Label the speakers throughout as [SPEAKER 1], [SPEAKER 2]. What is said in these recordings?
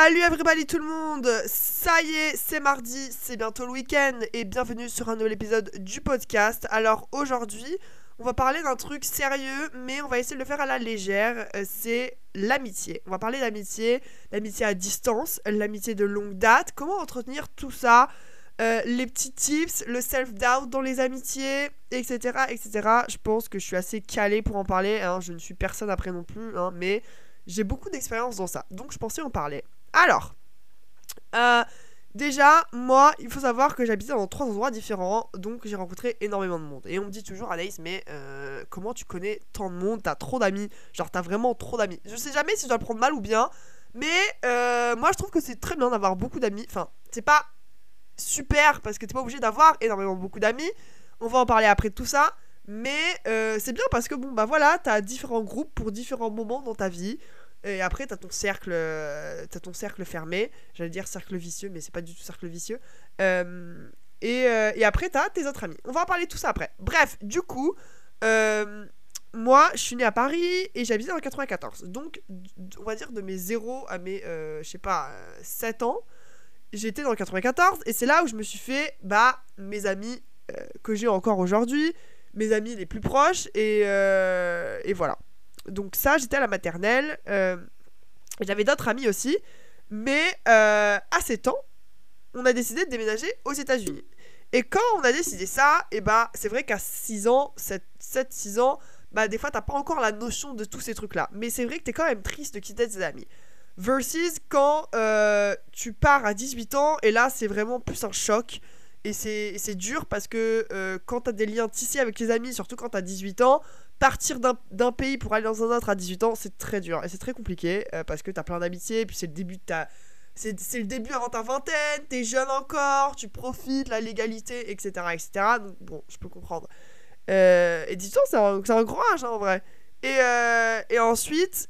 [SPEAKER 1] Salut everybody tout le monde Ça y est, c'est mardi, c'est bientôt le week-end et bienvenue sur un nouvel épisode du podcast. Alors aujourd'hui, on va parler d'un truc sérieux mais on va essayer de le faire à la légère, euh, c'est l'amitié. On va parler d'amitié, l'amitié à distance, l'amitié de longue date, comment entretenir tout ça, euh, les petits tips, le self-doubt dans les amitiés, etc., etc. Je pense que je suis assez calé pour en parler, hein. je ne suis personne après non plus, hein, mais j'ai beaucoup d'expérience dans ça, donc je pensais en parler. Alors, euh, déjà, moi, il faut savoir que j'habitais dans trois endroits différents, donc j'ai rencontré énormément de monde. Et on me dit toujours, Anaïs, mais euh, comment tu connais tant de monde? T'as trop d'amis Genre, t'as vraiment trop d'amis. Je sais jamais si je dois le prendre mal ou bien, mais euh, moi, je trouve que c'est très bien d'avoir beaucoup d'amis. Enfin, c'est pas super parce que t'es pas obligé d'avoir énormément beaucoup d'amis. On va en parler après de tout ça. Mais c'est bien parce que bon bah voilà, t'as différents groupes pour différents moments dans ta vie. Et après, t'as ton cercle, euh, as ton cercle fermé. J'allais dire cercle vicieux, mais c'est pas du tout cercle vicieux. Euh, et, euh, et, après, t'as tes autres amis. On va en parler tout ça après. Bref, du coup, moi, je suis né à Paris et j'habitais dans 94. Donc, on va dire de mes 0 à mes, je sais pas, 7 ans, j'étais dans 94. Et c'est là où je me suis fait, bah, mes amis que j'ai encore aujourd'hui, mes amis les plus proches. Et, et voilà. Donc ça, j'étais à la maternelle. Euh, j'avais d'autres amis aussi. Mais euh, à 7 ans, on a décidé de déménager aux États-Unis. Et quand on a décidé ça, et eh bah, c'est vrai qu'à 6 ans, 7-6 ans, bah, des fois, t'as pas encore la notion de tous ces trucs-là. Mais c'est vrai que t'es quand même triste de quitter tes amis. Versus quand euh, tu pars à 18 ans, et là, c'est vraiment plus un choc. Et c'est dur parce que quand t'as des liens tissés avec les amis, surtout quand t'as 18 ans, partir d'un pays pour aller dans un autre à 18 ans, c'est très dur et c'est très compliqué euh, parce que t'as plein d'amitiés, puis c'est le début de ta. C'est le début avant ta vingtaine, t'es jeune encore, tu profites, la légalité, etc. etc. Donc bon, je peux comprendre. Euh, et 18 ans, c'est un, un, grand âge hein, en vrai. Et, euh, et ensuite,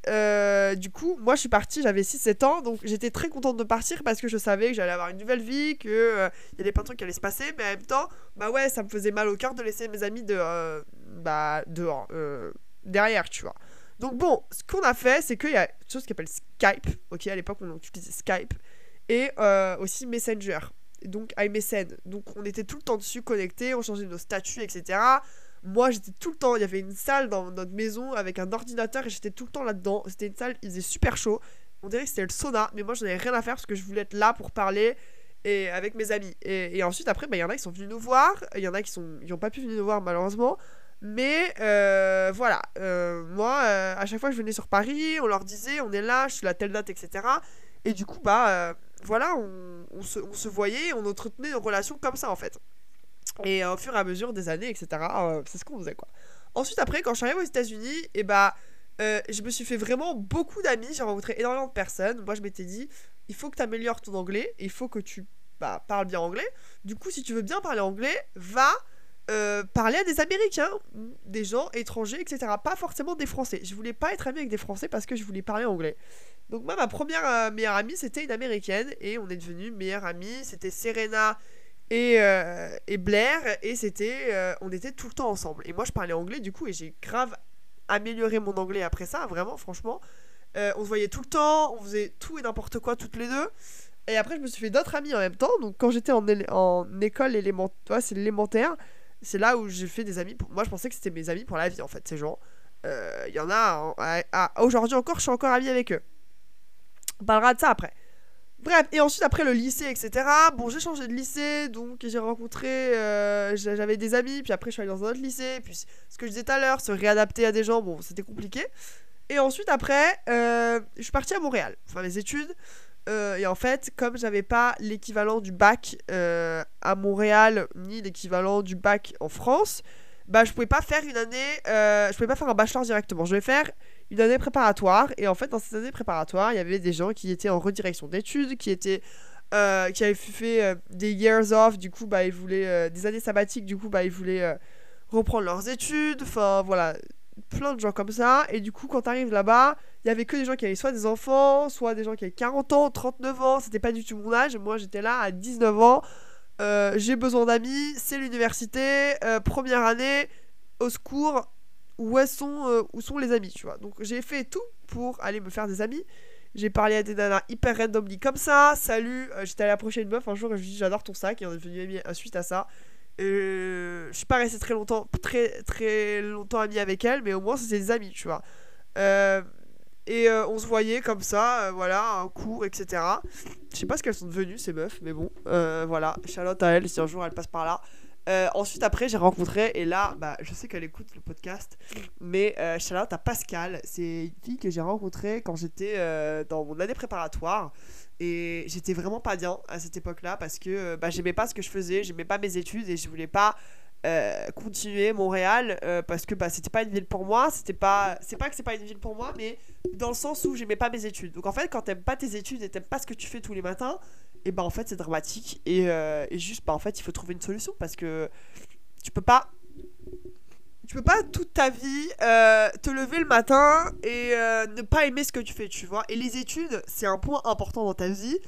[SPEAKER 1] du coup, moi je suis partie, j'avais 6-7 ans, donc j'étais très contente de partir parce que je savais que j'allais avoir une nouvelle vie, qu'il y avait plein de trucs qui allaient se passer, mais en même temps, bah ouais, ça me faisait mal au cœur de laisser mes amis de, bah, dehors, derrière, tu vois. Donc bon, ce qu'on a fait, c'est qu'il y a une chose qui s'appelle Skype, ok, à l'époque on utilisait Skype, et aussi Messenger, donc iMessage. Donc on était tout le temps dessus connectés, on changeait nos statuts, etc. Moi, j'étais tout le temps. Il y avait une salle dans notre maison avec un ordinateur et j'étais tout le temps là-dedans. C'était une salle, il faisait super chaud. On dirait que c'était le sauna, mais moi, j'en avais rien à faire parce que je voulais être là pour parler et avec mes amis. Et, ensuite, après, bah, il y en a qui sont venus nous voir. Il y en a qui sont, ils ont pas pu venir nous voir malheureusement. Mais euh, voilà, euh, moi, euh, à chaque fois que je venais sur Paris, on leur disait, on est là, je suis la telle date, etc. Et du coup, bah voilà, on, se, on se voyait, on entretenait nos relations comme ça en fait. Et au fur et à mesure des années, etc., c'est ce qu'on faisait quoi. Ensuite, après, quand je suis arrivée aux États-Unis, et eh bah, je me suis fait vraiment beaucoup d'amis, j'ai rencontré énormément de personnes. Moi, je m'étais dit, il faut que tu améliores ton anglais, il faut que tu bah, parles bien anglais. Du coup, si tu veux bien parler anglais, va euh, parler à des Américains, des gens étrangers, etc. Pas forcément des Français. Je voulais pas être amie avec des Français parce que je voulais parler anglais. Donc moi, ma première meilleure amie, c'était une Américaine et on est devenus meilleures amies. C'était Serena et, euh, et Blair et c'était euh, on était tout le temps ensemble et moi je parlais anglais du coup et j'ai grave amélioré mon anglais après ça vraiment franchement euh, on se voyait tout le temps on faisait tout et n'importe quoi toutes les deux et après je me suis fait d'autres amis en même temps donc quand j'étais en, en école élémentaire c'est l'élémentaire c'est là où j'ai fait des amis pour... moi je pensais que c'était mes amis pour la vie en fait ces gens il y en a aujourd'hui encore je suis encore ami avec eux on parlera de ça après Bref, et ensuite après le lycée, etc. Bon, j'ai changé de lycée, donc j'ai rencontré, euh, j'avais des amis, puis après je suis allée dans un autre lycée, puis ce que je disais tout à l'heure, se réadapter à des gens, bon, c'était compliqué. Et ensuite après, euh, je suis partie à Montréal, enfin mes études. Euh, et en fait, comme j'avais pas l'équivalent du bac à Montréal, ni l'équivalent du bac en France, bah je pouvais pas faire une année, je pouvais pas faire un bachelor directement. Je vais faire une année préparatoire. Et en fait, dans cette année préparatoire, il y avait des gens qui étaient en redirection d'études, qui étaient. Euh, qui avaient fait euh, des years off, du coup, bah, ils voulaient. Euh, des années sabbatiques, du coup, bah, ils voulaient reprendre leurs études. Enfin, voilà. Plein de gens comme ça. Et du coup, quand t'arrives là-bas, il y avait que des gens qui avaient soit des enfants, soit des gens qui avaient 40 ans, 39 ans. C'était pas du tout mon âge. Moi, j'étais là à 19 ans. j'ai besoin d'amis, c'est l'université, première année, au secours, où, sont, euh, où sont les amis, tu vois. Donc j'ai fait tout pour aller me faire des amis. J'ai parlé à des nanas hyper randomly comme ça. Salut, euh, j'étais allée approcher une meuf un jour et je lui ai dit j'adore ton sac et on est devenu amis suite à ça. Euh, je suis pas resté très longtemps, très, très longtemps ami avec elle, mais au moins c'était des amis, tu vois. Euh, et euh, on se voyait comme ça, euh, voilà, un cours, etc. Je sais pas ce qu'elles sont devenues, ces meufs, mais bon, euh, voilà. Charlotte à elle si un jour elle passe par là. Ensuite, après, j'ai rencontré, et là, bah, je sais qu'elle écoute le podcast, mais Charlotte à Pascal. C'est une fille que j'ai rencontrée quand j'étais dans mon année préparatoire. Et j'étais vraiment pas bien à cette époque-là parce que bah, j'aimais pas ce que je faisais, j'aimais pas mes études et je voulais pas euh, continuer Montréal euh, parce que bah, c'était pas une ville pour moi. C'était pas, c'est pas que c'est pas une ville pour moi, mais dans le sens où j'aimais pas mes études. Donc en fait, quand t'aimes pas tes études et t'aimes pas ce que tu fais tous les matins, et bah en fait c'est dramatique et, euh, et juste bah en fait il faut trouver une solution parce que tu peux pas tu peux pas toute ta vie te lever le matin et ne pas aimer ce que tu fais, tu vois. Et les études, c'est un point important dans ta vie.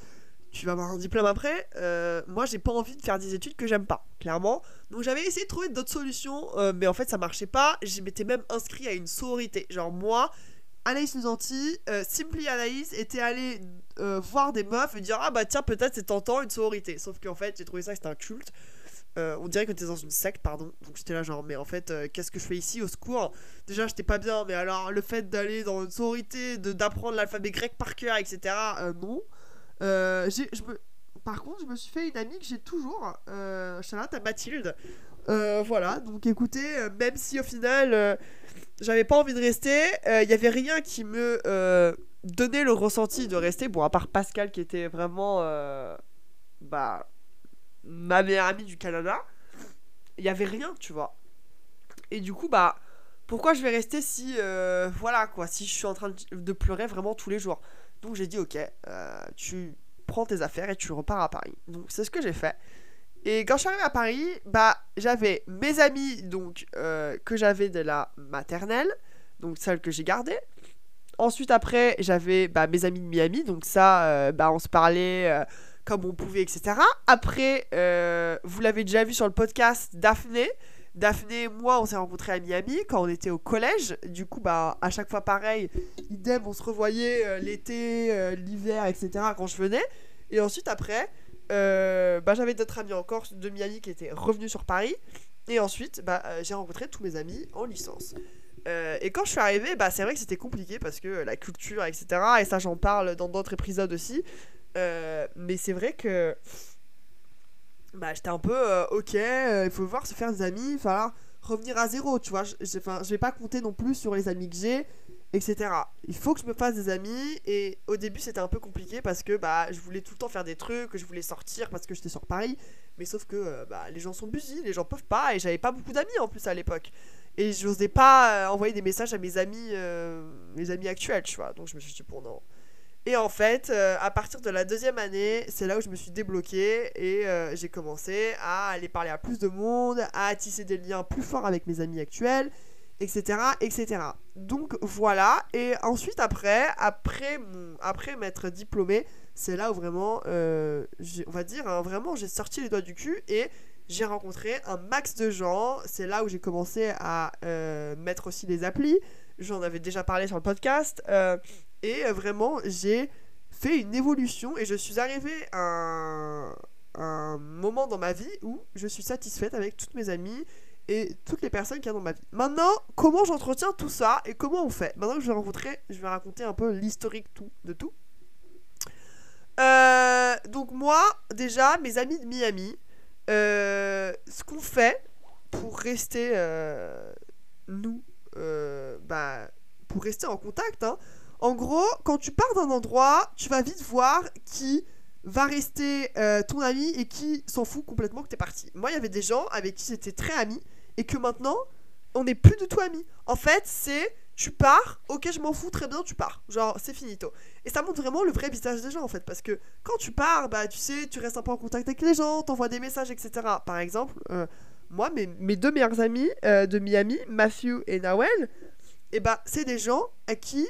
[SPEAKER 1] Tu vas avoir un diplôme après. Euh, moi, j'ai pas envie de faire des études que j'aime pas, clairement. Donc j'avais essayé de trouver d'autres solutions, euh, mais en fait ça marchait pas. Je m'étais même inscrit à une sororité. Genre moi, Anaïs Nuzanti, euh, Simply Anaïs était allé euh, voir des meufs et dire ah bah tiens peut-être c'est tentant une sororité. Sauf qu'en fait j'ai trouvé ça c'était un culte. Euh, on dirait que t'es dans une secte, pardon. Donc j'étais là, genre, mais en fait, qu'est-ce que je fais ici au secours? Déjà, j'étais pas bien, mais alors le fait d'aller dans une sororité, d'apprendre l'alphabet grec par cœur, etc., non. Euh. Par contre, je me suis fait une amie que j'ai toujours, euh, Charlotte à Mathilde. Euh, voilà, donc écoutez, euh, même si au final, j'avais pas envie de rester, il y avait rien qui me donnait le ressenti de rester. Bon, à part Pascal qui était vraiment. bah ma meilleure amie du Canada, il y avait rien, tu vois. Et du coup, bah, pourquoi je vais rester si, voilà quoi, si je suis en train de pleurer vraiment tous les jours? Donc j'ai dit, ok, euh, tu prends tes affaires et tu repars à Paris. Donc c'est ce que j'ai fait. Et quand je suis arrivée à Paris, bah, j'avais mes amis donc euh, que j'avais de la maternelle, donc celle que j'ai gardée. Ensuite, après, j'avais bah, mes amis de Miami, donc ça, euh, bah, on se parlait comme on pouvait, etc. Après, vous l'avez déjà vu sur le podcast, Daphné. Daphné et moi, on s'est rencontrés à Miami quand on était au collège. Du coup, bah, à chaque fois pareil, idem, on se revoyait euh, l'été, euh, l'hiver, etc. quand je venais. Et ensuite, après, euh, bah, j'avais d'autres amis encore de Miami qui étaient revenus sur Paris. Et ensuite, bah, j'ai rencontré tous mes amis en licence. Et quand je suis arrivée, bah, c'est vrai que c'était compliqué parce que la culture, etc. Et ça, j'en parle dans d'autres épisodes aussi. Mais c'est vrai que bah, j'étais un peu euh, ok, euh, il faut voir se faire des amis, il va falloir revenir à zéro, tu vois. Je, vais pas compter non plus sur les amis que j'ai, etc. Il faut que je me fasse des amis et au début c'était un peu compliqué parce que bah, je voulais tout le temps faire des trucs, je voulais sortir parce que j'étais sur Paris, mais sauf que euh, bah, les gens sont busy, les gens peuvent pas et j'avais pas beaucoup d'amis en plus à l'époque. Et j'osais pas envoyer des messages à mes amis, mes amis actuels, tu vois. Donc je me suis dit, bon, non. Et en fait, euh, à partir de la deuxième année, c'est là où je me suis débloquée et euh, j'ai commencé à aller parler à plus de monde, à tisser des liens plus forts avec mes amis actuels, etc., etc. Donc voilà. Et ensuite, après, après, mon, après m'être diplômée, c'est là où vraiment, euh, on va dire, hein, vraiment, j'ai sorti les doigts du cul et j'ai rencontré un max de gens. C'est là où j'ai commencé à mettre aussi les applis. J'en avais déjà parlé sur le podcast. Et euh, vraiment, j'ai fait une évolution et je suis arrivée à un, moment dans ma vie où je suis satisfaite avec toutes mes amies et toutes les personnes qu'il y a dans ma vie. Maintenant, comment j'entretiens tout ça et comment on fait? Maintenant que je vais rencontrer, je vais raconter un peu l'historique tout, de tout. Euh, donc moi, déjà, mes amis de Miami, euh, ce qu'on fait pour rester, nous, bah, pour rester en contact, hein, en gros, quand tu pars d'un endroit, tu vas vite voir qui va rester euh, ton ami et qui s'en fout complètement que t'es parti. Moi, il y avait des gens avec qui j'étais très ami et que maintenant, on n'est plus du tout amis. En fait, c'est tu pars, ok, je m'en fous, très bien, tu pars. Genre, c'est finito. Et ça montre vraiment le vrai visage des gens en fait, parce que quand tu pars, bah tu sais, tu restes un peu en contact avec les gens, t'envoies des messages, etc. Par exemple, euh, moi, mes, deux meilleurs amis euh, de Miami, Matthew et Nawel, et bah c'est des gens à qui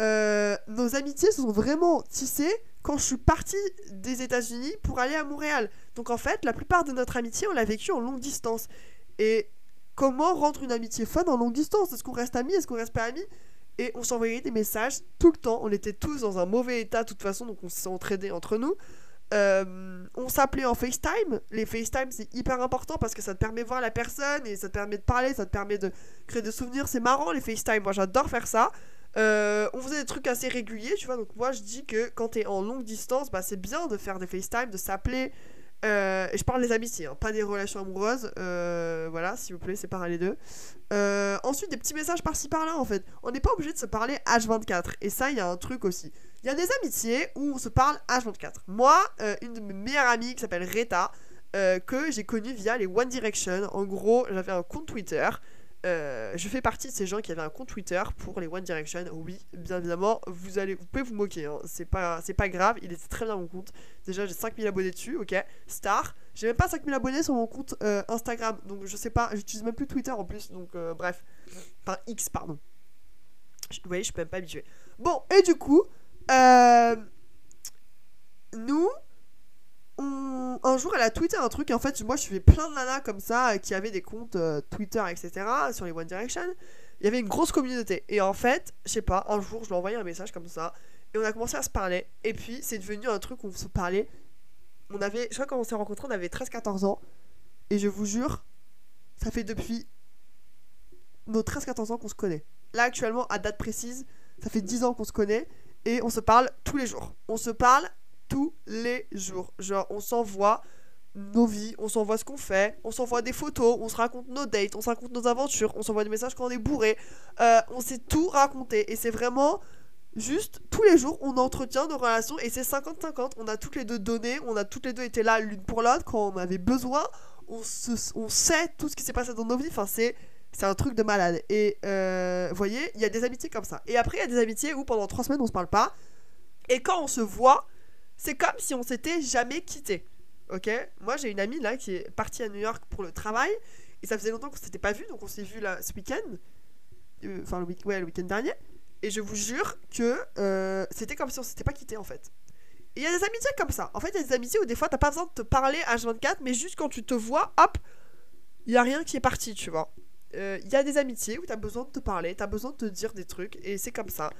[SPEAKER 1] euh, nos amitiés se sont vraiment tissées quand je suis partie des États-Unis pour aller à Montréal. Donc en fait, la plupart de notre amitié, on l'a vécu en longue distance. Et comment rendre une amitié fun en longue distance? Est-ce qu'on reste amis? Est-ce qu'on reste pas amis? Et on s'envoyait des messages tout le temps. On était tous dans un mauvais état de toute façon, donc on s'entraidait entre nous. Euh, on s'appelait en FaceTime. Les FaceTime, c'est hyper important parce que ça te permet de voir la personne et ça te permet de parler, ça te permet de créer des souvenirs. C'est marrant les FaceTime. Moi, j'adore faire ça. Euh, on faisait des trucs assez réguliers, tu vois. Donc, moi, je dis que quand t'es en longue distance, bah, c'est bien de faire des FaceTime, de s'appeler. Euh, et je parle des amitiés, hein, pas des relations amoureuses. voilà, s'il vous plaît, séparez les deux. ensuite, des petits messages par-ci par-là, en fait. On n'est pas obligé de se parler H24. Et ça, il y a un truc aussi. Il y a des amitiés où on se parle H24. Moi, euh, une de mes meilleures amies qui s'appelle Reta, euh, que j'ai connue via les One Direction. En gros, j'avais un compte Twitter. Euh, je fais partie de ces gens qui avaient un compte Twitter pour les One Direction. Oui, bien évidemment, vous, allez, vous pouvez vous moquer. Hein. C'est pas, pas grave, il était très bien mon compte. Déjà, j'ai 5000 abonnés dessus, ok. Star. J'ai même pas 5000 abonnés sur mon compte Instagram. Donc, je sais pas, j'utilise même plus Twitter en plus. Donc, bref. Enfin, X, pardon. Vous voyez, je peux même pas habituer. Bon, et du coup, euh, un jour, elle a tweeté un truc. En fait, moi, je fais plein de nanas comme ça qui avaient des comptes euh, Twitter, etc. sur les One Direction. Il y avait une grosse communauté. Et en fait, je sais pas, un jour, je lui ai envoyé un message comme ça. Et on a commencé à se parler. Et puis, c'est devenu un truc où on se parlait. On avait, je crois, quand on s'est rencontrés, on avait 13-14 ans. Et je vous jure, ça fait depuis nos 13-14 ans qu'on se connaît. Là, actuellement, à date précise, ça fait 10 ans qu'on se connaît et on se parle tous les jours. On se parle tous les jours. Genre, on s'envoie nos vies, on s'envoie ce qu'on fait, on s'envoie des photos, on se raconte nos dates, on se raconte nos aventures, on s'envoie des messages quand on est bourré. Euh, on s'est tout raconté et c'est vraiment juste tous les jours on entretient nos relations et c'est 50-50. On a toutes les deux donné, on a toutes les deux été là l'une pour l'autre quand on avait besoin. On, on sait tout ce qui s'est passé dans nos vies. Enfin, c'est c'est un truc de malade. Et euh, vous voyez, il y a des amitiés comme ça. Et après, il y a des amitiés où pendant trois semaines, on se parle pas. Et quand on se voit, c'est comme si on s'était jamais quitté. Ok? Moi, j'ai une amie là qui est partie à New York pour le travail. Et ça faisait longtemps qu'on s'était pas vu. Donc, on s'est vu là ce week-end. Euh, enfin, le, week ouais, le week-end dernier. Et je vous jure que euh, c'était comme si on s'était pas quitté en fait. Il y a des amitiés comme ça. En fait, il y a des amitiés où des fois, t'as pas besoin de te parler H24, mais juste quand tu te vois, hop, il y a rien qui est parti, tu vois il euh, y a des amitiés où t'as besoin de te parler, t'as besoin de te dire des trucs, et c'est comme ça.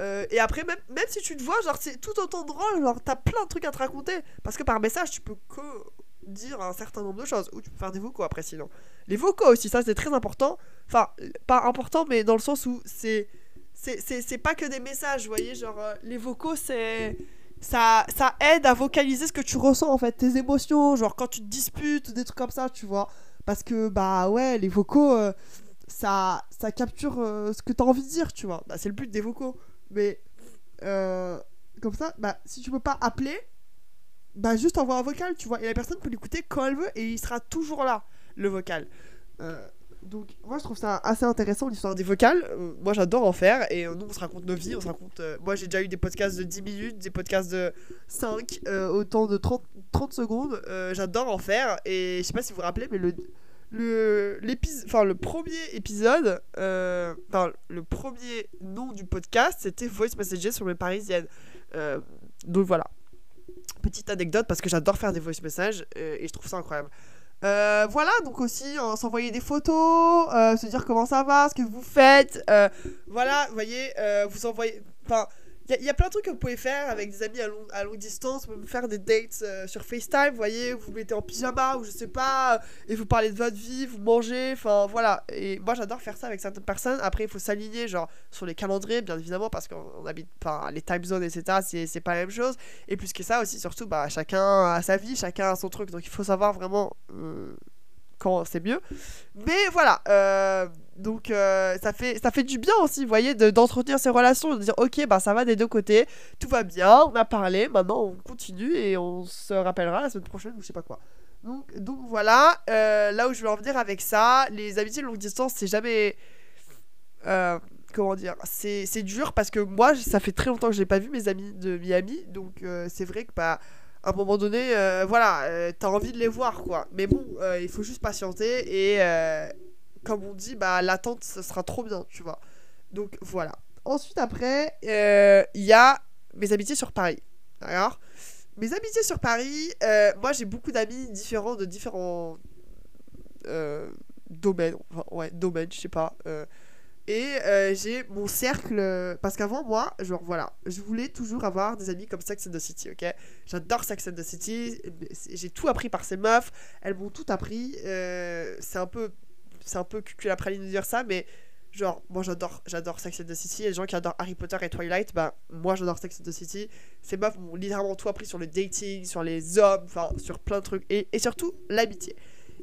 [SPEAKER 1] Euh, et après, même, même si tu te vois, genre, c'est tout autant drôle, genre, t'as plein de trucs à te raconter. Parce que par message, tu peux que dire un certain nombre de choses. Ou tu peux faire des vocaux après, sinon. Les vocaux aussi, ça, c'est très important. Enfin, pas important, mais dans le sens où c'est. C'est pas que des messages, vous voyez, genre, euh, les vocaux, c'est. Ça, ça aide à vocaliser ce que tu ressens, en fait, tes émotions, genre quand tu te disputes, des trucs comme ça, tu vois. Parce que, bah ouais, les vocaux, euh, ça, ça capture ce que tu as envie de dire, tu vois. Bah, c'est le but des vocaux. Mais euh, comme ça, bah, si tu peux pas appeler, bah juste envoie un vocal, tu vois. Et la personne peut l'écouter quand elle veut et il sera toujours là, le vocal. donc, moi je trouve ça assez intéressant l'histoire des vocales. moi j'adore en faire et nous on se raconte nos vies. On se raconte. moi j'ai déjà eu des podcasts de 10 minutes, des podcasts de 5, autant de 30, 30 secondes. j'adore en faire et je sais pas si vous vous rappelez, mais le, le, enfin, le premier épisode, euh, le premier nom du podcast, c'était Voice Messages sur les parisiennes. Euh, donc voilà. Petite anecdote parce que j'adore faire des voice messages euh, et je trouve ça incroyable. voilà, donc aussi s'envoyer des photos, se dire comment ça va, ce que vous faites. voilà, vous voyez, vous envoyez. Enfin, il y, a plein de trucs que vous pouvez faire avec des amis à, longue distance. Vous pouvez faire des dates euh, sur FaceTime, vous voyez, vous, vous mettez en pyjama ou je sais pas, et vous parlez de votre vie, vous mangez, enfin voilà. Et moi j'adore faire ça avec certaines personnes. Après, il faut s'aligner, genre sur les calendriers, bien évidemment, parce qu'on habite, enfin, les time zones, etc., c'est pas la même chose. Et plus que ça aussi, surtout, bah, chacun a sa vie, chacun a son truc. Donc il faut savoir vraiment euh, quand c'est mieux. Mais voilà. Euh donc euh, ça, fait, ça fait du bien aussi, vous voyez, d'entretenir ces relations, de dire ok, bah ça va des deux côtés, tout va bien, on a parlé, maintenant on continue et on se rappellera la semaine prochaine ou je sais pas quoi. Donc, donc voilà, euh, là où je veux en venir avec ça, les amitiés de longue distance, c'est jamais... Comment dire C'est dur parce que moi, ça fait très longtemps que je n'ai pas vu mes amis de Miami, donc c'est vrai que bah, à un moment donné, voilà, t'as envie de les voir, quoi. Mais bon, il faut juste patienter et comme on dit, bah, l'attente, ce sera trop bien, tu vois. Donc voilà. Ensuite, après, euh, il y a mes amitiés sur Paris. D'accord? Mes amitiés sur Paris, euh, moi j'ai beaucoup d'amis différents de différents euh, domaines. Enfin, ouais, domaines, je sais pas. Et euh, j'ai mon cercle. Parce qu'avant, moi, genre voilà, je voulais toujours avoir des amis comme Sex and the City, ok? J'adore Sex and the City. J'ai tout appris par ces meufs. Elles m'ont tout appris. Euh, c'est un peu. C'est un peu cucul après de dire ça, mais genre, moi j'adore, j'adore Sex and the City. Les gens qui adorent Harry Potter et Twilight, bah, moi j'adore Sex and the City. Ces meufs m'ont littéralement tout appris sur le dating, sur les hommes, enfin, sur plein de trucs. Et, et surtout, l'amitié.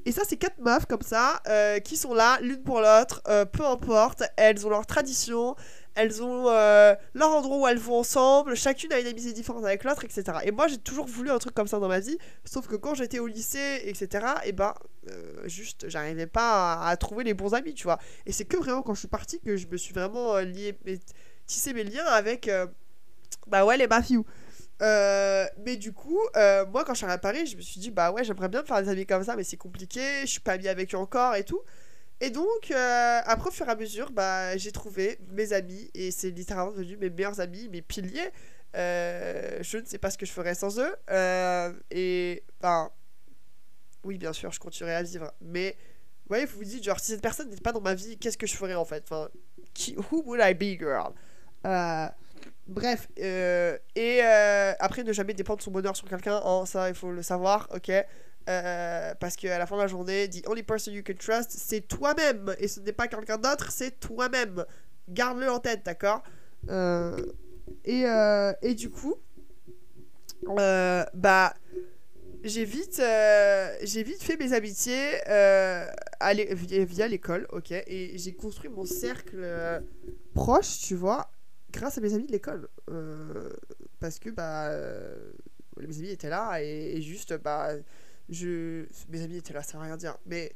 [SPEAKER 1] Et ça, c'est quatre meufs comme ça, euh, qui sont là, l'une pour l'autre, euh, peu importe, elles ont leur tradition, elles ont euh, leur endroit où elles vont ensemble, chacune a une amitié différente avec l'autre, etc. Et moi, j'ai toujours voulu un truc comme ça dans ma vie, sauf que quand j'étais au lycée, etc., et ben, juste, j'arrivais pas à, trouver les bons amis, tu vois. Et c'est que vraiment quand je suis partie que je me suis vraiment lié, tissé mes liens avec, bah ouais, les mafieux. Euh, mais du coup, euh, moi quand je suis à Paris, je me suis dit, bah ouais, j'aimerais bien faire des amis comme ça, mais c'est compliqué, je suis pas amie avec eux encore et tout. Et donc, euh, après, au fur et à mesure, bah, j'ai trouvé mes amis, et c'est littéralement devenu mes meilleurs amis, mes piliers. je ne sais pas ce que je ferais sans eux. et, ben, oui, bien sûr, je continuerai à vivre. Mais, vous voyez, vous vous dites, genre, si cette personne n'était pas dans ma vie, qu'est-ce que je ferais en fait? Enfin, qui, who would I be, girl? Bref, euh, et euh, après, ne jamais dépendre son bonheur sur quelqu'un, hein, ça il faut le savoir, ok? Euh, Parce qu'à la fin de la journée, the only person you can trust, c'est toi-même, et ce n'est pas quelqu'un d'autre, c'est toi-même. Garde-le en tête, d'accord? Et, et du coup, bah, j'ai vite, j'ai vite fait mes amitiés via l'école, ok? Et j'ai construit mon cercle proche, tu vois, grâce à mes amis de l'école. Euh, parce que bah, euh, mes amis étaient là et, juste, bah, je, mes amis étaient là, ça veut rien dire. Mais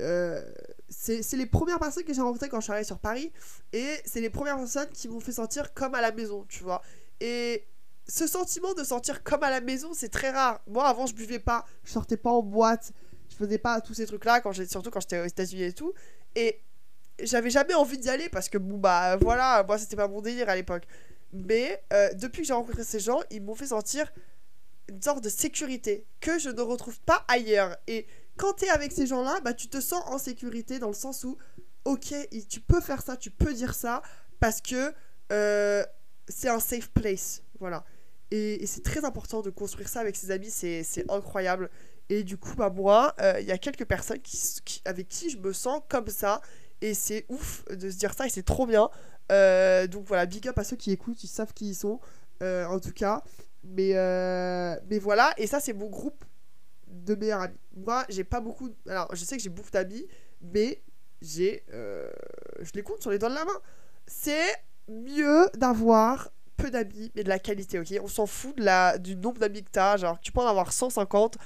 [SPEAKER 1] euh, c'est les premières personnes que j'ai rencontrées quand je suis arrivée sur Paris et c'est les premières personnes qui m'ont fait sentir comme à la maison, tu vois. Et ce sentiment de sentir comme à la maison, c'est très rare. Moi, avant, je buvais pas, je sortais pas en boîte, je faisais pas tous ces trucs-là, surtout quand j'étais aux États-Unis et tout. Et j'avais jamais envie d'y aller parce que bon bah voilà moi c'était pas mon délire à l'époque. Mais euh, depuis que j'ai rencontré ces gens ils m'ont fait sentir une sorte de sécurité que je ne retrouve pas ailleurs. Et quand tu es avec ces gens là bah tu te sens en sécurité dans le sens où ok tu peux faire ça tu peux dire ça parce que euh, c'est un safe place voilà. Et, c'est très important de construire ça avec ses amis c'est incroyable. Et du coup bah moi euh, il y a quelques personnes qui, avec qui je me sens comme ça et c'est ouf de se dire ça et c'est trop bien. Euh, donc voilà, big up à ceux qui écoutent, ils savent qui ils sont, euh, en tout cas. Mais, euh, mais voilà, et ça c'est mon groupe de meilleurs amis. Moi, j'ai pas beaucoup. Alors, je sais que j'ai beaucoup d'amis, mais j'ai. je les compte sur les doigts de la main. C'est mieux d'avoir peu d'amis, mais de la qualité, ok? On s'en fout de la, du nombre d'amis que t'as. Genre, tu peux en avoir 150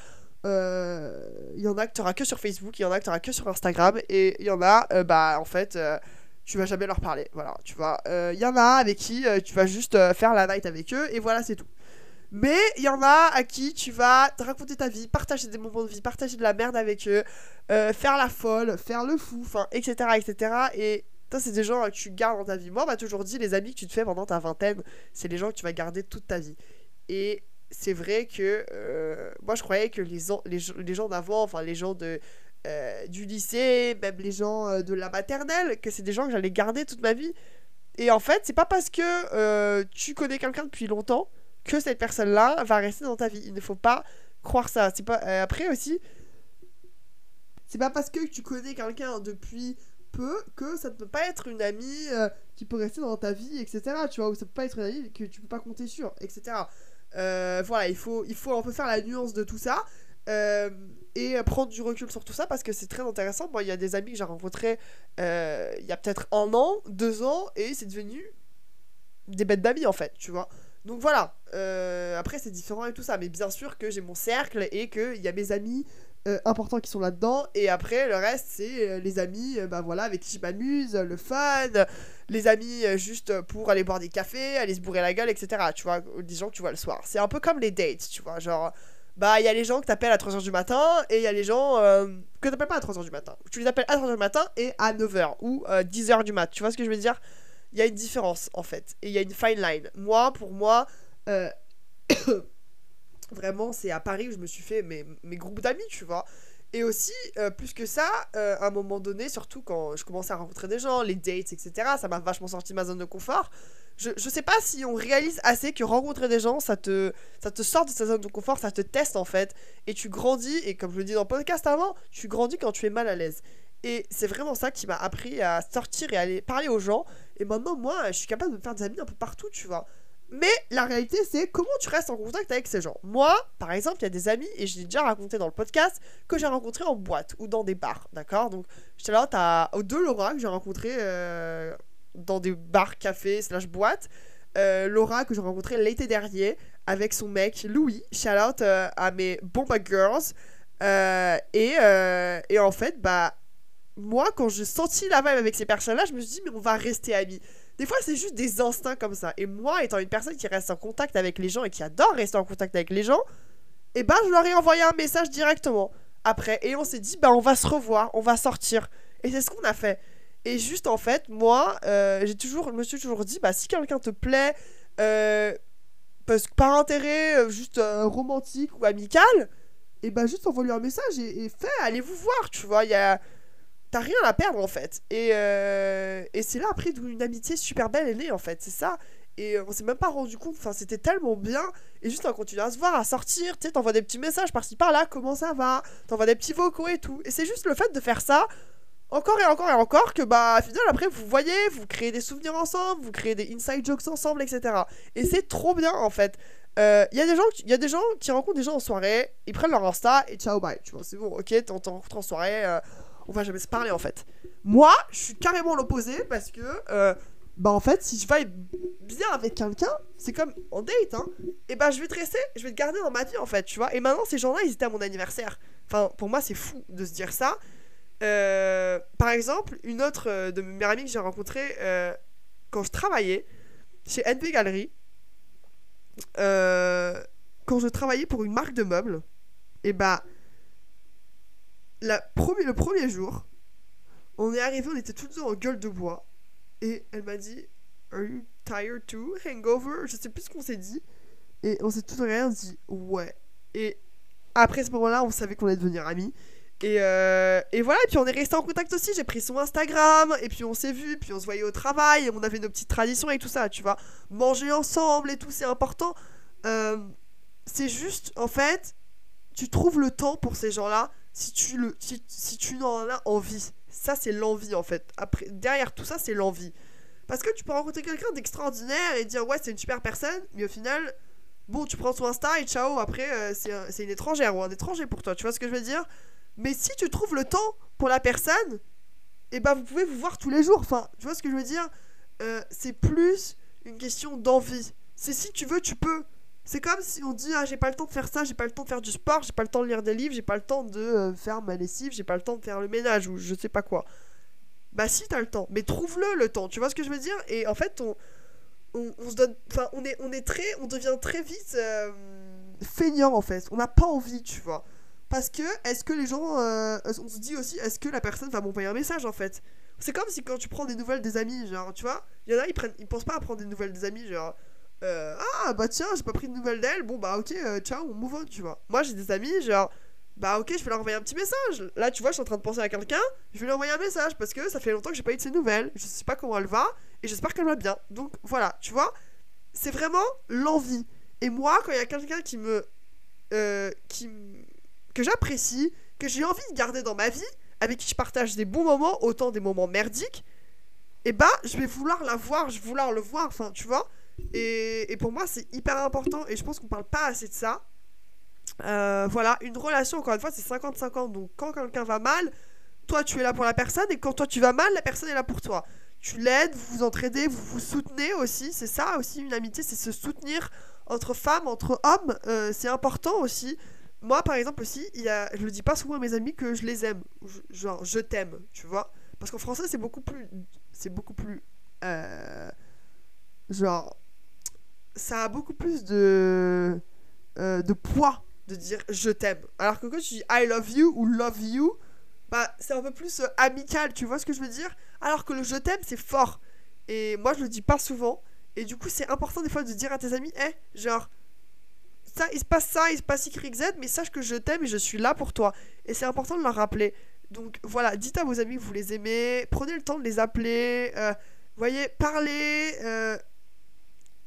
[SPEAKER 1] il euh, y en a que tu que sur Facebook, il y en a que tu que sur Instagram, et il y en a, euh, bah en fait, euh, tu vas jamais leur parler. Voilà, tu vois. Il y en a avec qui tu vas juste faire la night avec eux, et voilà, c'est tout. Mais il y en a à qui tu vas te raconter ta vie, partager des moments de vie, partager de la merde avec eux, faire la folle, faire le fou, enfin, etc., etc. Et ça, c'est des gens que tu gardes dans ta vie. Moi, on m'a toujours dit, les amis que tu te fais pendant ta vingtaine, c'est les gens que tu vas garder toute ta vie. Et c'est vrai que euh, moi je croyais que les, les, les gens d'avant, enfin les gens de, euh, du lycée, même les gens euh, de la maternelle, que c'est des gens que j'allais garder toute ma vie. Et en fait, c'est pas parce que tu connais quelqu'un depuis longtemps que cette personne-là va rester dans ta vie. Il ne faut pas croire ça. C'est pas après aussi. C'est pas parce que tu connais quelqu'un depuis peu que ça ne peut pas être une amie qui peut rester dans ta vie, etc. Tu vois, ou ça peut pas être une amie que tu peux pas compter sur, etc. Euh, voilà, il faut, il faut un peu faire la nuance de tout ça. Euh, et prendre du recul sur tout ça parce que c'est très intéressant. Moi, il y a des amis que j'ai rencontrés euh, il y a peut-être un an, deux ans, et c'est devenu des bêtes d'amis en fait, tu vois. Donc voilà, après c'est différent et tout ça, mais bien sûr que j'ai mon cercle et qu'il y a mes amis importants qui sont là-dedans. Et après, le reste, c'est les amis bah voilà, avec qui je m'amuse, le fun, les amis juste pour aller boire des cafés, aller se bourrer la gueule, etc. Tu vois, des gens que tu vois le soir. C'est un peu comme les dates, tu vois. Genre, bah, il y a les gens que t'appelles à 3h du matin et il y a les gens que t'appelles pas à 3h du matin. Tu les appelles à 3h du matin et à 9h ou 10h du mat. Tu vois ce que je veux dire? Il y a une différence en fait. Et il y a une fine line. Moi, pour moi. Vraiment, c'est à Paris où je me suis fait mes, mes groupes d'amis, tu vois. Et aussi, euh, plus que ça, euh, à un moment donné, surtout quand je commençais à rencontrer des gens, les dates, etc., ça m'a vachement sorti ma zone de confort. Je, je sais pas si on réalise assez que rencontrer des gens, ça te, ça te sort de ta zone de confort, ça te teste en fait. Et tu grandis, et comme je le dis dans le podcast avant, tu grandis quand tu es mal à l'aise. Et c'est vraiment ça qui m'a appris à sortir et à aller parler aux gens. Et maintenant, moi, je suis capable de me faire des amis un peu partout, tu vois. Mais la réalité, c'est comment tu restes en contact avec ces gens. Moi, par exemple, il y a des amis, et je l'ai déjà raconté dans le podcast, que j'ai rencontrés en boîte ou dans des bars, d'accord? Donc, j'étais là, t'as deux Laura que j'ai rencontrés euh, dans des bars, cafés, slash boîtes. Euh, Laura que j'ai rencontrée l'été dernier avec son mec Louis. Shout out euh, à mes Bomba Girls. et, et en fait, bah, moi, quand j'ai senti la vibe avec ces personnes-là, je me suis dit, mais on va rester amis. Des fois, c'est juste des instincts comme ça. Et moi, étant une personne qui reste en contact avec les gens et qui adore rester en contact avec les gens, eh ben, je leur ai envoyé un message directement après. Et on s'est dit, bah, on va se revoir, on va sortir. Et c'est ce qu'on a fait. Et juste, en fait, moi, euh, j'ai toujours, je me suis toujours dit, bah, si quelqu'un te plaît, euh, parce que par intérêt euh, juste romantique ou amical, et eh ben, juste envoie lui un message et, et fait, allez vous voir, tu vois. Il y a t'as rien à perdre en fait. Et, euh, et c'est là après d'où une amitié super belle est née en fait, c'est ça. Et on s'est même pas rendu compte, enfin c'était tellement bien. Et juste on continue à se voir, à sortir, tu sais, t'envoies des petits messages par-ci par-là, comment ça va, t'envoies des petits vocaux et tout. Et c'est juste le fait de faire ça, encore et encore et encore, que bah final après vous voyez, vous créez des souvenirs ensemble, vous créez des inside jokes ensemble, etc. Et c'est trop bien en fait. Il euh, y, a des gens, y a des gens qui rencontrent des gens en soirée, ils prennent leur Insta et ciao bye, tu vois, c'est bon, ok, t'en rencontres en soirée, euh, on va jamais se parler en fait. Moi, je suis carrément l'opposé parce que, euh, bah en fait, si je vais bien avec quelqu'un, c'est comme en date, hein, et bah je vais te rester, je vais te garder dans ma vie en fait, tu vois. Et maintenant, ces gens-là, ils étaient à mon anniversaire. Enfin, pour moi, c'est fou de se dire ça. Euh, par exemple, une autre euh, de mes amies que j'ai rencontrée quand je travaillais chez NP Gallery, quand je travaillais pour une marque de meubles, et bah le premier jour, on est arrivé, on était tous deux en gueule de bois. Et elle m'a dit Are you tired too? Hangover? Je sais plus ce qu'on s'est dit. Et on s'est tous rien dit Ouais. Et après ce moment-là, on savait qu'on allait devenir amis. Et, euh, et, voilà, et puis on est resté en contact aussi. J'ai pris son Instagram, et puis on s'est vu, puis on se voyait au travail, et on avait nos petites traditions et tout ça, tu vois. Manger ensemble et tout, c'est important. Euh, c'est juste, en fait, tu trouves le temps pour ces gens-là si tu, le, si, tu en as envie. Ça, c'est l'envie en fait. Après, derrière tout ça, c'est l'envie. Parce que tu peux rencontrer quelqu'un d'extraordinaire et dire ouais, c'est une super personne, mais au final, bon, tu prends son Insta et ciao, après, euh, c'est une étrangère ou un étranger pour toi, tu vois ce que je veux dire? Mais si tu trouves le temps pour la personne, et eh ben vous pouvez vous voir tous les jours. Enfin, tu vois ce que je veux dire? Euh, C'est plus une question d'envie. C'est si tu veux, tu peux. C'est comme si on dit ah j'ai pas le temps de faire ça, j'ai pas le temps de faire du sport, j'ai pas le temps de lire des livres, j'ai pas le temps de euh, faire ma lessive, j'ai pas le temps de faire le ménage ou je sais pas quoi. Bah si t'as le temps, mais trouve-le le temps, tu vois ce que je veux dire? Et en fait on, on, se donne, enfin on est on est très, on devient très vite euh, feignant en fait. On n'a pas envie, tu vois. Parce que est-ce que les gens, euh, on se dit aussi est-ce que la personne va m'envoyer un message en fait? C'est comme si quand tu prends des nouvelles des amis, genre tu vois, il y en a ils prennent, ils pensent pas à prendre des nouvelles des amis, genre euh, ah bah tiens, j'ai pas pris de nouvelles d'elle, bon bah ok, euh, ciao, on move on, tu vois. Moi j'ai des amis, genre, bah ok, je vais leur envoyer un petit message. Là, tu vois, je suis en train de penser à quelqu'un, je vais lui envoyer un message parce que ça fait longtemps que j'ai pas eu de ses nouvelles. Je sais pas comment elle va et j'espère qu'elle va bien. Donc voilà, tu vois, c'est vraiment l'envie. Et moi, quand il y a quelqu'un qui me. Euh, qui que j'apprécie, que j'ai envie de garder dans ma vie, avec qui je partage des bons moments, autant des moments merdiques, et bah, je vais vouloir la voir, je vais vouloir le voir, enfin, tu vois. Et, pour moi, c'est hyper important et je pense qu'on parle pas assez de ça. Euh, voilà, une relation, encore une fois, c'est 50-50. Donc, quand quelqu'un va mal, toi, tu es là pour la personne et quand toi, tu vas mal, la personne est là pour toi. Tu l'aides, vous vous entraidez, vous vous soutenez aussi. C'est ça aussi, une amitié, c'est se soutenir entre femmes, entre hommes. Euh, c'est important aussi. Moi, par exemple, aussi, il y a, je le dis pas souvent à mes amis que je les aime. genre, je t'aime, tu vois. Parce qu'en français, c'est beaucoup plus. C'est beaucoup plus. Euh, genre ça a beaucoup plus de, euh, de poids de dire je t'aime. Alors que quand tu dis I love you ou love you, bah c'est un peu plus euh, amical, tu vois ce que je veux dire? Alors que le je t'aime c'est fort. Et moi je le dis pas souvent. Et du coup c'est important des fois de dire à tes amis, eh, genre, ça, il se passe ça, il se passe Y, Z, mais sache que je t'aime et je suis là pour toi. Et c'est important de leur rappeler. Donc voilà, dites à vos amis que vous les aimez, prenez le temps de les appeler, euh, voyez, parlez. Euh.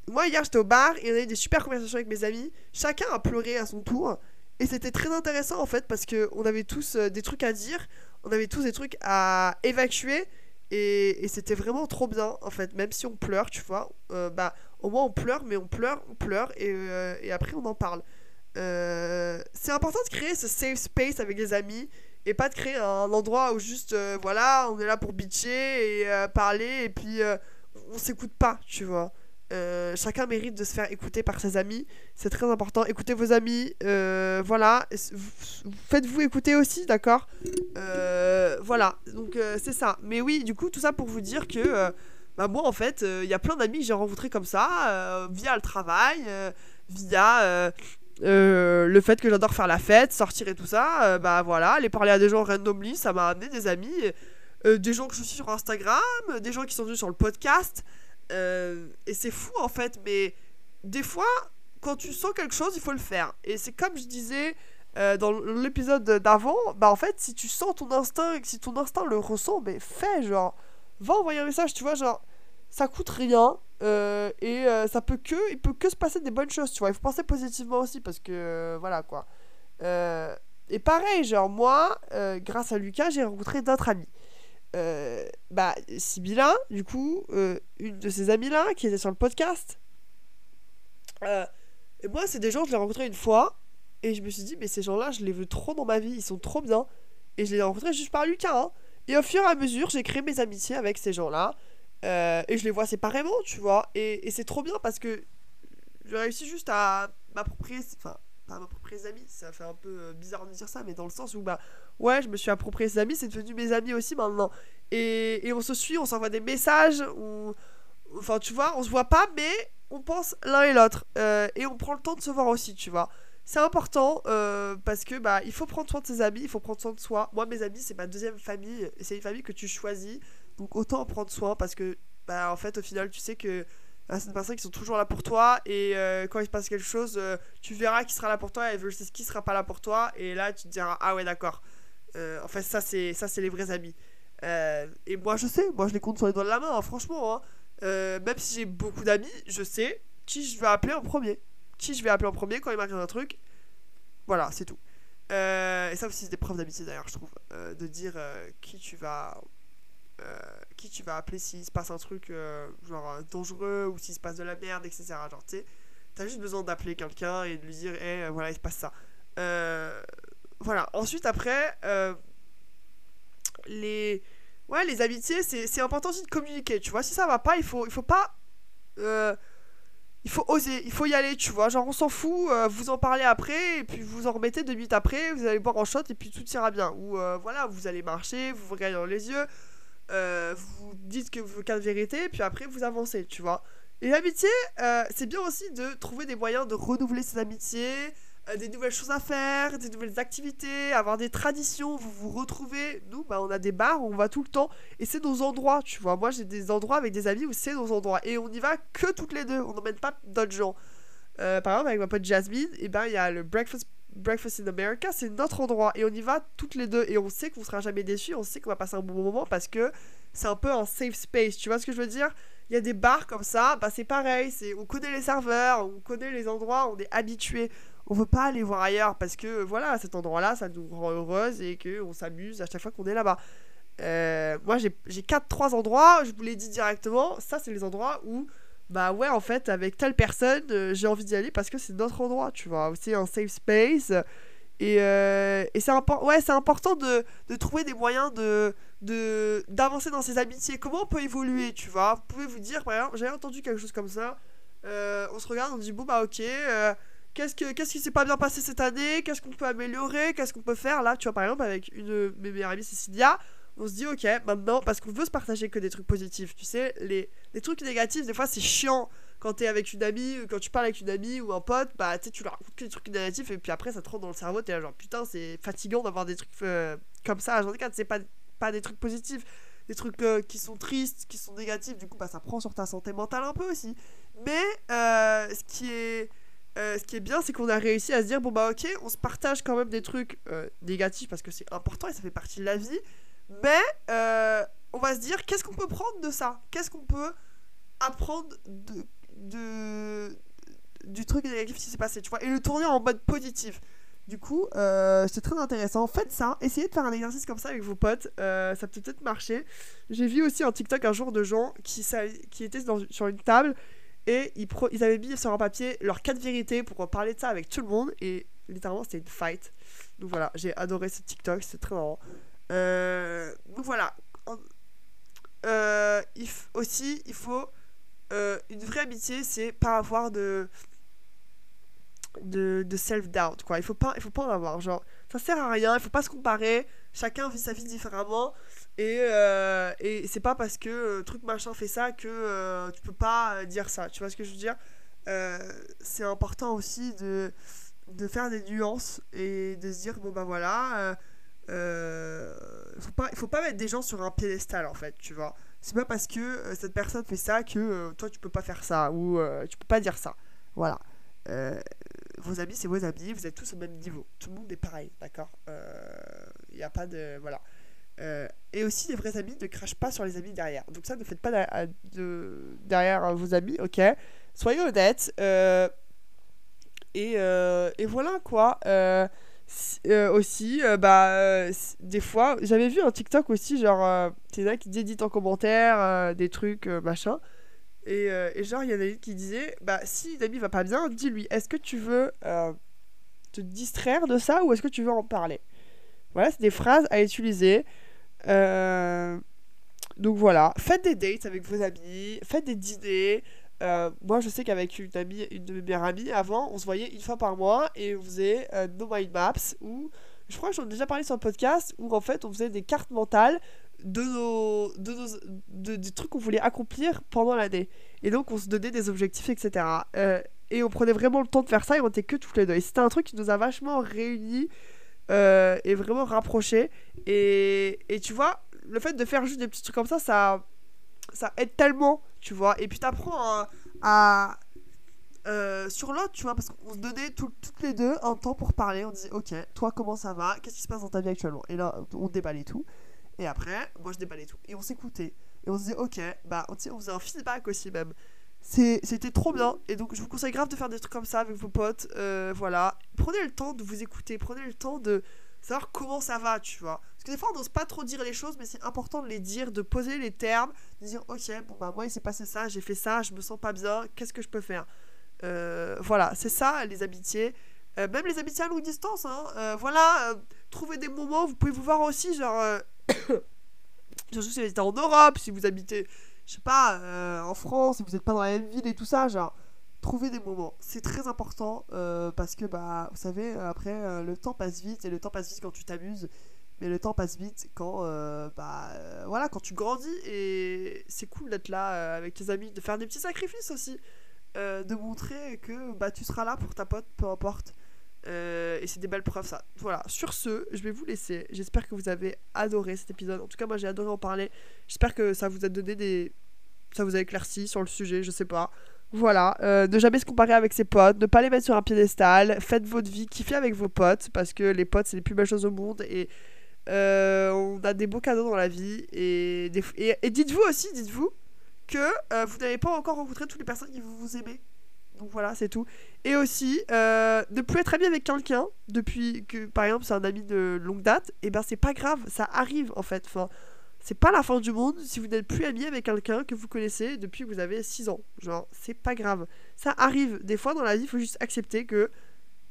[SPEAKER 1] Moi, hier, j'étais au bar et on a eu des super conversations avec mes amis. Chacun a pleuré à son tour. Et c'était très intéressant en fait parce qu'on avait tous euh, des trucs à dire, on avait tous des trucs à évacuer. Et, c'était vraiment trop bien en fait, même si on pleure, tu vois. bah, au moins on pleure, mais on pleure, on pleure et, et après on en parle. c'est important de créer ce safe space avec des amis et pas de créer un endroit où juste euh, voilà on est là pour bitcher et euh, parler et puis euh, on s'écoute pas tu vois chacun mérite de se faire écouter par ses amis. C'est très important. Écoutez vos amis. Voilà. Faites-vous écouter aussi d'accord? Voilà. Donc c'est ça. Mais oui du coup tout ça pour vous dire que bah moi en fait il y a plein d'amis que j'ai rencontrés comme ça via le travail via euh, le fait que j'adore faire la fête, sortir et tout ça, euh, bah voilà, aller parler à des gens randomly, ça m'a amené des amis, euh, des gens que je suis sur Instagram, des gens qui sont venus sur le podcast. Et c'est fou en fait, mais des fois, quand tu sens quelque chose, il faut le faire. Et c'est comme je disais dans l'épisode d'avant, bah en fait, si tu sens ton instinct si ton instinct le ressent, mais fais genre, va envoyer un message, tu vois, genre, ça coûte rien. Euh, et euh, ça peut que il peut que se passer des bonnes choses tu vois il faut penser positivement aussi parce que euh, voilà quoi et pareil genre moi grâce à Lucas j'ai rencontré d'autres amis bah Sibylla du coup une de ses amies là qui était sur le podcast et moi c'est des gens je les rencontrés une fois et je me suis dit mais ces gens là je les veux trop dans ma vie ils sont trop bien et je les ai rencontrés juste par Lucas hein. et au fur et à mesure j'ai créé mes amitiés avec ces gens là euh, et je les vois séparément, tu vois. Et, et c'est trop bien parce que je réussis juste à m'approprier. Enfin, pas m'approprier ses amis, ça fait un peu euh, bizarre de dire ça, mais dans le sens où, bah, ouais, je me suis approprié ses amis, c'est devenu mes amis aussi maintenant. Et, et on se suit, on s'envoie des messages, on... enfin, tu vois, on se voit pas, mais on pense l'un et l'autre. Euh, et on prend le temps de se voir aussi, tu vois. C'est important parce que bah il faut prendre soin de ses amis, il faut prendre soin de soi. Moi mes amis c'est ma deuxième famille, c'est une famille que tu choisis. Donc autant en prendre soin parce que, bah, en fait, au final, tu sais que bah, c'est des personnes qui sont toujours là pour toi et euh, quand il se passe quelque chose, euh, tu verras qui sera là pour toi et qui sera pas là pour toi et là tu te diras ah ouais d'accord. Euh, en fait ça c'est ça c'est les vrais amis. et moi je sais, moi je les compte sur les doigts de la main, hein, franchement. Hein. même si j'ai beaucoup d'amis, je sais qui je vais appeler en premier. Qui je vais appeler en premier quand il m'arrive un truc. Voilà, c'est tout. et ça aussi c'est des preuves d'amitié d'ailleurs je trouve. de dire qui tu vas euh, qui tu vas appeler s'il se passe un truc euh, genre euh, dangereux ou s'il se passe de la merde, etc. Genre, tu t'as juste besoin d'appeler quelqu'un et de lui dire, hé, voilà, il se passe ça. Voilà. Ensuite, après, les. Ouais, les amitiés, c'est important aussi de communiquer, tu vois. Si ça va pas, il faut, il faut pas. il faut oser, il faut y aller, tu vois. Genre, on s'en fout, vous en parlez après, et puis vous en remettez deux minutes après, vous allez boire en shot, et puis tout ira bien. Ou voilà, vous allez marcher, vous vous regardez dans les yeux, euh, vous dites que vous de vérité, puis après vous avancez, tu vois. Et l'amitié, euh, c'est bien aussi de trouver des moyens de renouveler ses amitiés, euh, des nouvelles choses à faire, des nouvelles activités, avoir des traditions, vous vous retrouvez. Nous, bah, on a des bars où on va tout le temps, et c'est nos endroits, tu vois. Moi, j'ai des endroits avec des amis où c'est nos endroits, et on n'y va que toutes les deux, on n'emmène pas d'autres gens. par exemple, avec ma pote Jasmine, et ben il y a le breakfast Breakfast in America, c'est notre endroit et on y va toutes les deux et on sait qu'on sera jamais déçus, on sait qu'on va passer un bon moment parce que c'est un peu un safe space, tu vois ce que je veux dire? Il y a des bars comme ça, bah c'est pareil, c'est on connaît les serveurs, on connaît les endroits, on est habitué. On veut pas aller voir ailleurs parce que voilà, cet endroit-là, ça nous rend heureuse et que on s'amuse à chaque fois qu'on est là-bas. Euh, moi, j'ai quatre trois endroits, je vous l'ai dit directement, ça c'est les endroits où bah ouais, en fait, avec telle personne, euh, j'ai envie d'y aller parce que c'est notre endroit, tu vois. C'est un safe space. Et, euh, et c'est important de, de, trouver des moyens de d'avancer dans ses amitiés. Comment on peut évoluer, tu vois? Vous pouvez vous dire, par exemple, j'avais entendu quelque chose comme ça. On se regarde, on dit, bon, bah ok, qu'est-ce, que, qu'est-ce qui s'est pas bien passé cette année? Qu'est-ce qu'on peut améliorer? Qu'est-ce qu'on peut faire? Là, tu vois, par exemple, avec une de mes meilleures amies, Cécilia, on se dit ok maintenant parce qu'on veut se partager que des trucs positifs tu sais les, les trucs négatifs des fois c'est chiant quand t'es avec une amie ou quand tu parles avec une amie ou un pote bah tu sais tu leur racontes que des trucs négatifs et puis après ça te rentre dans le cerveau t'es là genre putain c'est fatigant d'avoir des trucs euh, comme ça genre c'est pas pas des trucs positifs. Des trucs euh, qui sont tristes qui sont négatifs du coup bah ça prend sur ta santé mentale un peu aussi. Mais euh, ce qui est euh, ce qui est bien, c'est qu'on a réussi à se dire bon bah ok, on se partage quand même des trucs euh, négatifs parce que c'est important et ça fait partie de la vie. Mais euh, on va se dire qu'est-ce qu'on peut prendre de ça? Qu'est-ce qu'on peut apprendre de, du truc négatif qui s'est passé, tu vois, et le tourner en mode positif. Du coup, c'est très intéressant. Faites ça, essayez de faire un exercice comme ça avec vos potes, ça peut peut-être marcher. J'ai vu aussi un TikTok un jour de gens qui, qui étaient sur une table et ils, avaient mis sur un papier leurs quatre vérités pour parler de ça avec tout le monde. Et littéralement, c'était une fight. Donc voilà, j'ai adoré ce TikTok, c'était très marrant. Euh, donc voilà. Euh, aussi, il faut. Euh, une vraie amitié, c'est pas avoir de. de, de self-doubt, quoi. Il faut, pas, il faut pas en avoir. Genre, ça sert à rien, il faut pas se comparer. Chacun vit sa vie différemment. Et, euh, et c'est pas parce que euh, truc machin fait ça que euh, tu peux pas dire ça. Tu vois ce que je veux dire? C'est important aussi de, de faire des nuances et de se dire bon bah voilà. faut pas, faut pas mettre des gens sur un piédestal en fait, tu vois. C'est pas parce que cette personne fait ça que toi tu peux pas faire ça ou tu peux pas dire ça. Voilà. vos amis, c'est vos amis, vous êtes tous au même niveau. Tout le monde est pareil, d'accord? Il n'y a pas de. Voilà. Euh, et aussi, les vrais amis ne crachent pas sur les amis derrière. Donc ça, ne faites pas de, derrière vos amis, ok? Soyez honnêtes. Euh, et, euh, et, voilà, quoi. aussi, bah, des fois, j'avais vu un TikTok aussi, genre, t'es là qui dit en commentaire des trucs, machin. Et, et, genre, il y en a une qui disait, bah, si une amie va pas bien, dis-lui, est-ce que tu veux te distraire de ça ou est-ce que tu veux en parler? Voilà, c'est des phrases à utiliser. Euh, donc voilà, faites des dates avec vos amis, faites des dîners. Euh, moi, je sais qu'avec une amie, une de mes meilleures amies, avant, on se voyait une fois par mois et on faisait euh, No Mind Maps où, je crois que j'en ai déjà parlé sur le podcast, où en fait on faisait des cartes mentales de nos, de nos de, des trucs qu'on voulait accomplir pendant l'année. Et donc on se donnait des objectifs, etc. et on prenait vraiment le temps de faire ça et on était que tous les deux. Et c'était un truc qui nous a vachement réunis euh, et vraiment rapproché Et, et tu vois, le fait de faire juste des petits trucs comme ça, ça, ça aide tellement, tu vois. Et puis t'apprends à. à euh, sur l'autre, tu vois, parce qu'on se donnait toutes les deux un temps pour parler. On disait, ok, toi, comment ça va? Qu'est-ce qui se passe dans ta vie actuellement? Et là, on déballait tout. Et après, moi, je déballais tout. Et on s'écoutait. Et on se disait, ok, bah, on faisait un feedback aussi, même. C'était trop bien. Et donc, je vous conseille grave de faire des trucs comme ça avec vos potes. Euh, voilà. Prenez le temps de vous écouter. Prenez le temps de savoir comment ça va, tu vois. Parce que des fois, on n'ose pas trop dire les choses, mais c'est important de les dire, de poser les termes, de dire, ok, bon, bah, moi, il s'est passé ça, j'ai fait ça, je me sens pas bien, qu'est-ce que je peux faire? Euh, Voilà, c'est ça, les amitiés. Euh, même les amitiés à longue distance, hein. voilà, trouvez des moments, vous pouvez vous voir aussi, genre. Surtout si vous êtes en Europe, si vous habitez je sais pas, euh, en France, vous n'êtes pas dans la même ville et tout ça, genre, trouver des moments. C'est très important euh, parce que, bah, vous savez, après, euh, le temps passe vite et le temps passe vite quand tu t'amuses. Mais le temps passe vite quand, bah, voilà, quand tu grandis et c'est cool d'être là avec tes amis, de faire des petits sacrifices aussi, de montrer que, bah, tu seras là pour ta pote, peu importe. Et c'est des belles preuves, ça. Voilà, sur ce, je vais vous laisser. J'espère que vous avez adoré cet épisode. En tout cas, moi j'ai adoré en parler. J'espère que ça vous a donné des. Ça vous a éclairci sur le sujet, je sais pas. Voilà, euh, ne jamais se comparer avec ses potes, ne pas les mettre sur un piédestal, faites votre vie, kiffez avec vos potes, parce que les potes, c'est les plus belles choses au monde, et euh, on a des beaux cadeaux dans la vie, et, dites-vous aussi, dites-vous, que euh, vous n'avez pas encore rencontré toutes les personnes qui vous, vous aimez. Donc voilà, c'est tout. Et aussi, ne plus être ami avec quelqu'un, depuis que, par exemple, c'est un ami de longue date, et ben c'est pas grave, ça arrive en fait. Enfin, c'est pas la fin du monde si vous n'êtes plus ami avec quelqu'un que vous connaissez depuis que vous avez 6 ans. Genre, c'est pas grave. Ça arrive. Des fois dans la vie, il faut juste accepter que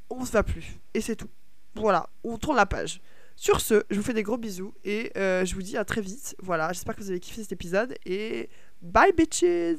[SPEAKER 1] on se va plus. Et c'est tout. Voilà, on tourne la page. Sur ce, je vous fais des gros bisous et euh, je vous dis à très vite. Voilà, j'espère que vous avez kiffé cet épisode et bye bitches